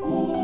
Ooh.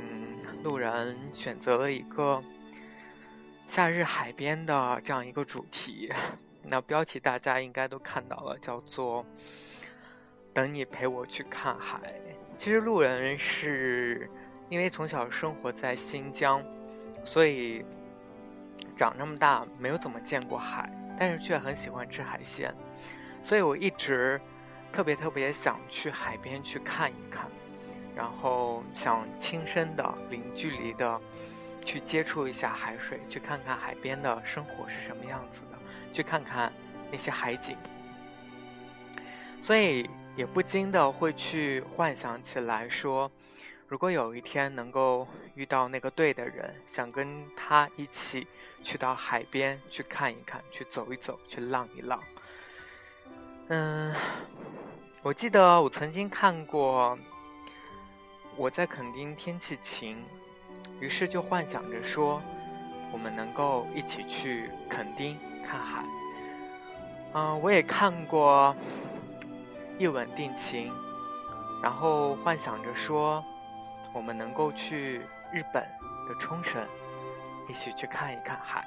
路人选择了一个夏日海边的这样一个主题，那标题大家应该都看到了，叫做“等你陪我去看海”。其实路人是因为从小生活在新疆，所以长这么大没有怎么见过海，但是却很喜欢吃海鲜，所以我一直特别特别想去海边去看一看。然后想亲身的、零距离的去接触一下海水，去看看海边的生活是什么样子的，去看看那些海景。所以也不禁的会去幻想起来，说如果有一天能够遇到那个对的人，想跟他一起去到海边去看一看，去走一走，去浪一浪。嗯，我记得我曾经看过。我在垦丁天气晴，于是就幻想着说，我们能够一起去垦丁看海。嗯，我也看过一吻定情，然后幻想着说，我们能够去日本的冲绳，一起去看一看海。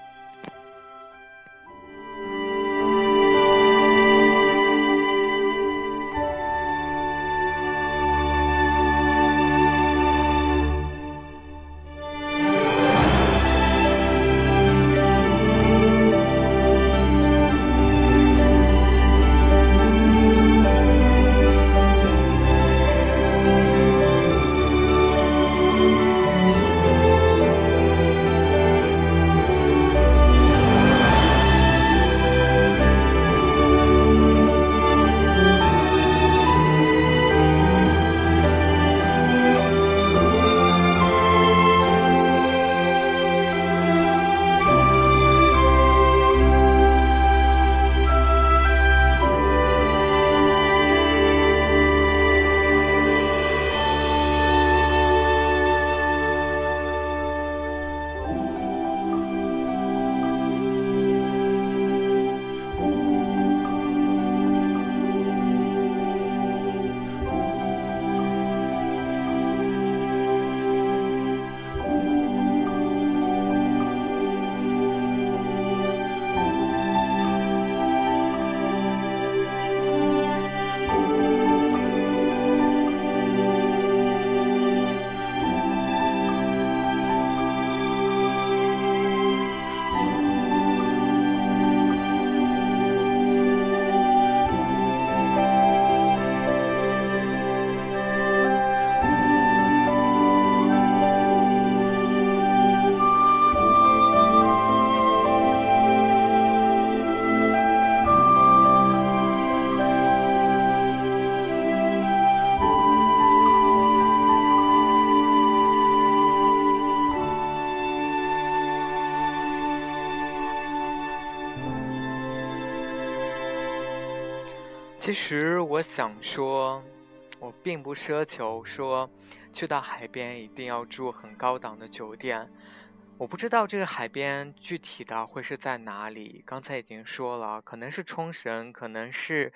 其实我想说，我并不奢求说，去到海边一定要住很高档的酒店。我不知道这个海边具体的会是在哪里。刚才已经说了，可能是冲绳，可能是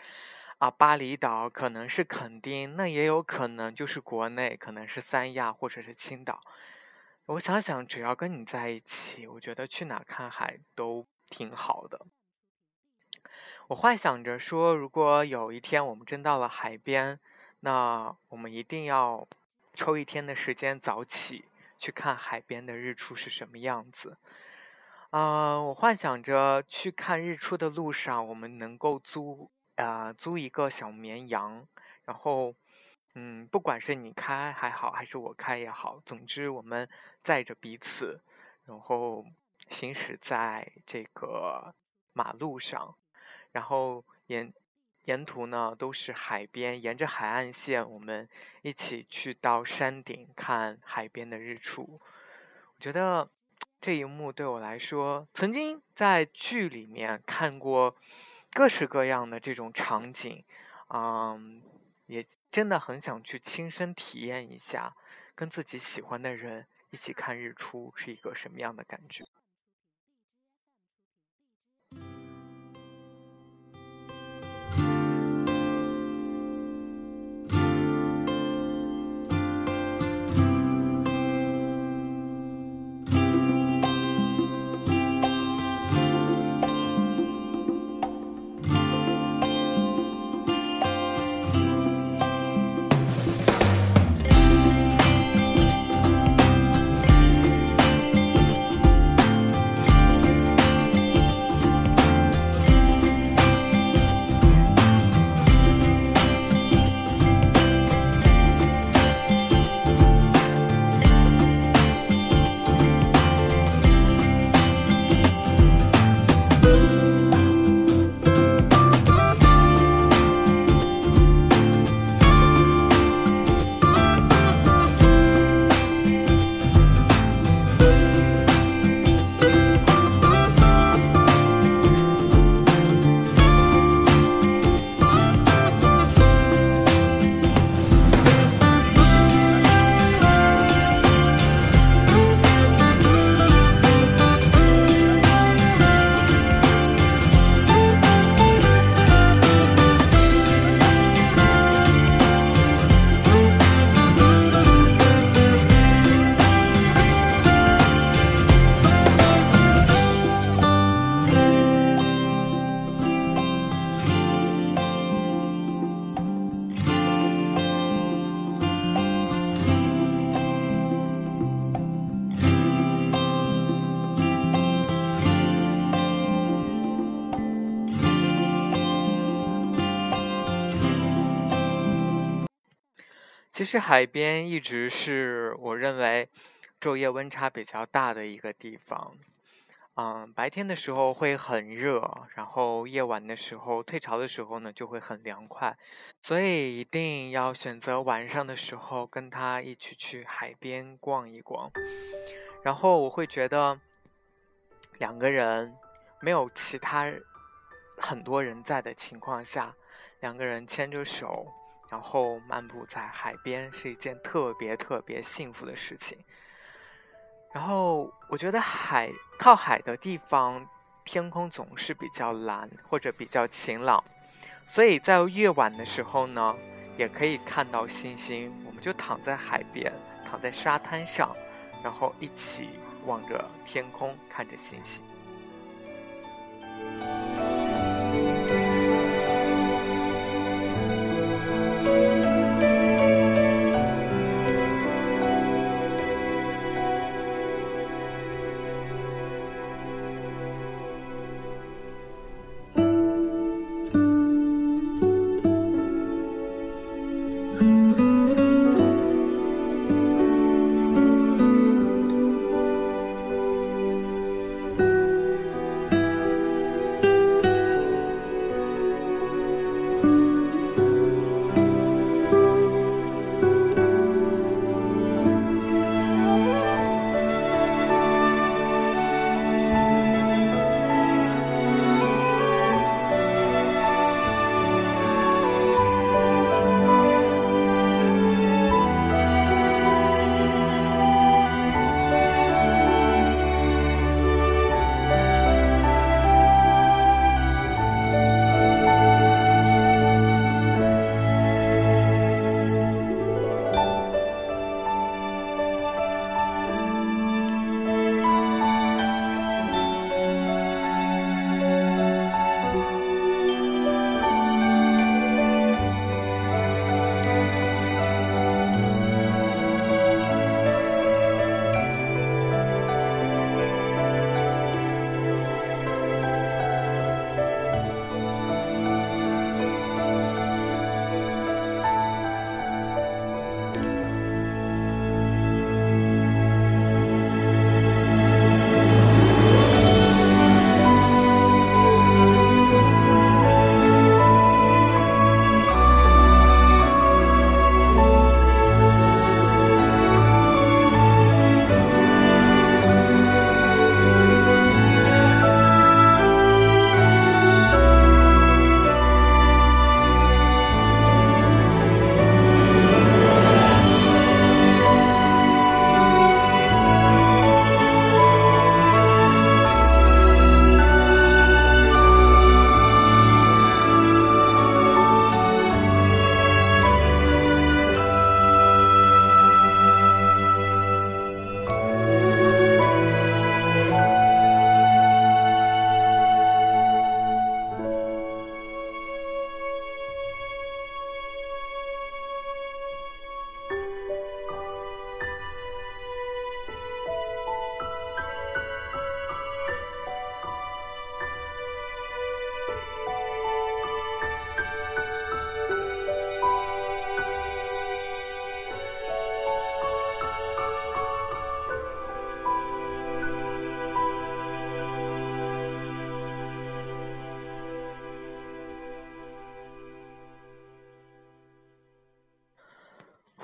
啊巴厘岛，可能是垦丁，那也有可能就是国内，可能是三亚或者是青岛。我想想，只要跟你在一起，我觉得去哪看海都挺好的。我幻想着说，如果有一天我们真到了海边，那我们一定要抽一天的时间早起，去看海边的日出是什么样子。啊，我幻想着去看日出的路上，我们能够租啊租一个小绵羊，然后，嗯，不管是你开还好，还是我开也好，总之我们载着彼此，然后行驶在这个马路上，然后沿沿途呢都是海边，沿着海岸线，我们一起去到山顶看海边的日出。我觉得。这一幕对我来说，曾经在剧里面看过各式各样的这种场景，嗯，也真的很想去亲身体验一下，跟自己喜欢的人一起看日出是一个什么样的感觉。实海边一直是我认为昼夜温差比较大的一个地方，嗯，白天的时候会很热，然后夜晚的时候退潮的时候呢就会很凉快，所以一定要选择晚上的时候跟他一起去海边逛一逛，然后我会觉得两个人没有其他很多人在的情况下，两个人牵着手。然后漫步在海边是一件特别特别幸福的事情。然后我觉得海靠海的地方，天空总是比较蓝或者比较晴朗，所以在夜晚的时候呢，也可以看到星星。我们就躺在海边，躺在沙滩上，然后一起望着天空，看着星星。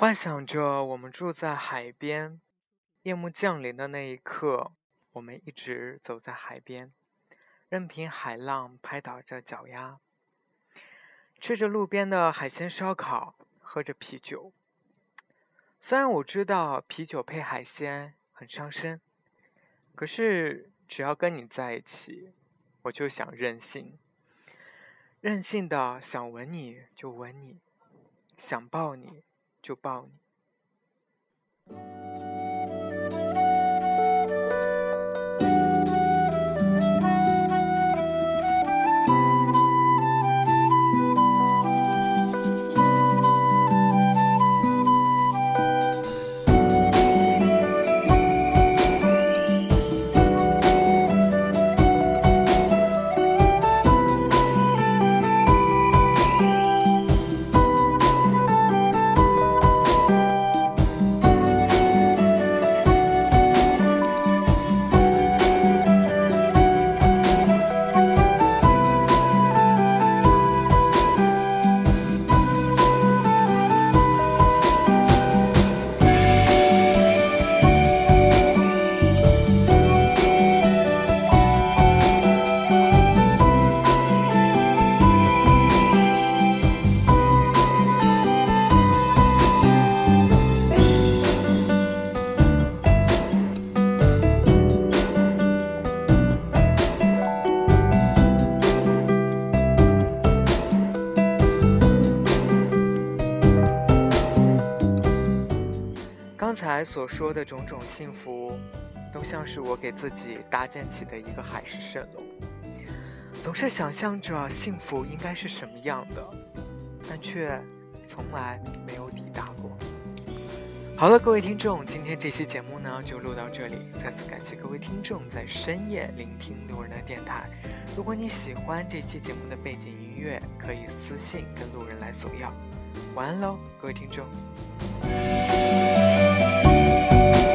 幻想着我们住在海边，夜幕降临的那一刻，我们一直走在海边，任凭海浪拍打着脚丫，吃着路边的海鲜烧烤，喝着啤酒。虽然我知道啤酒配海鲜很伤身，可是只要跟你在一起，我就想任性，任性的想吻你就吻你，想抱你就抱你。刚才所说的种种幸福，都像是我给自己搭建起的一个海市蜃楼。总是想象着幸福应该是什么样的，但却从来没有抵达过。好了，各位听众，今天这期节目呢就录到这里。再次感谢各位听众在深夜聆听路人的电台。如果你喜欢这期节目的背景音乐，可以私信跟路人来索要。晚安喽，各位听众。啊。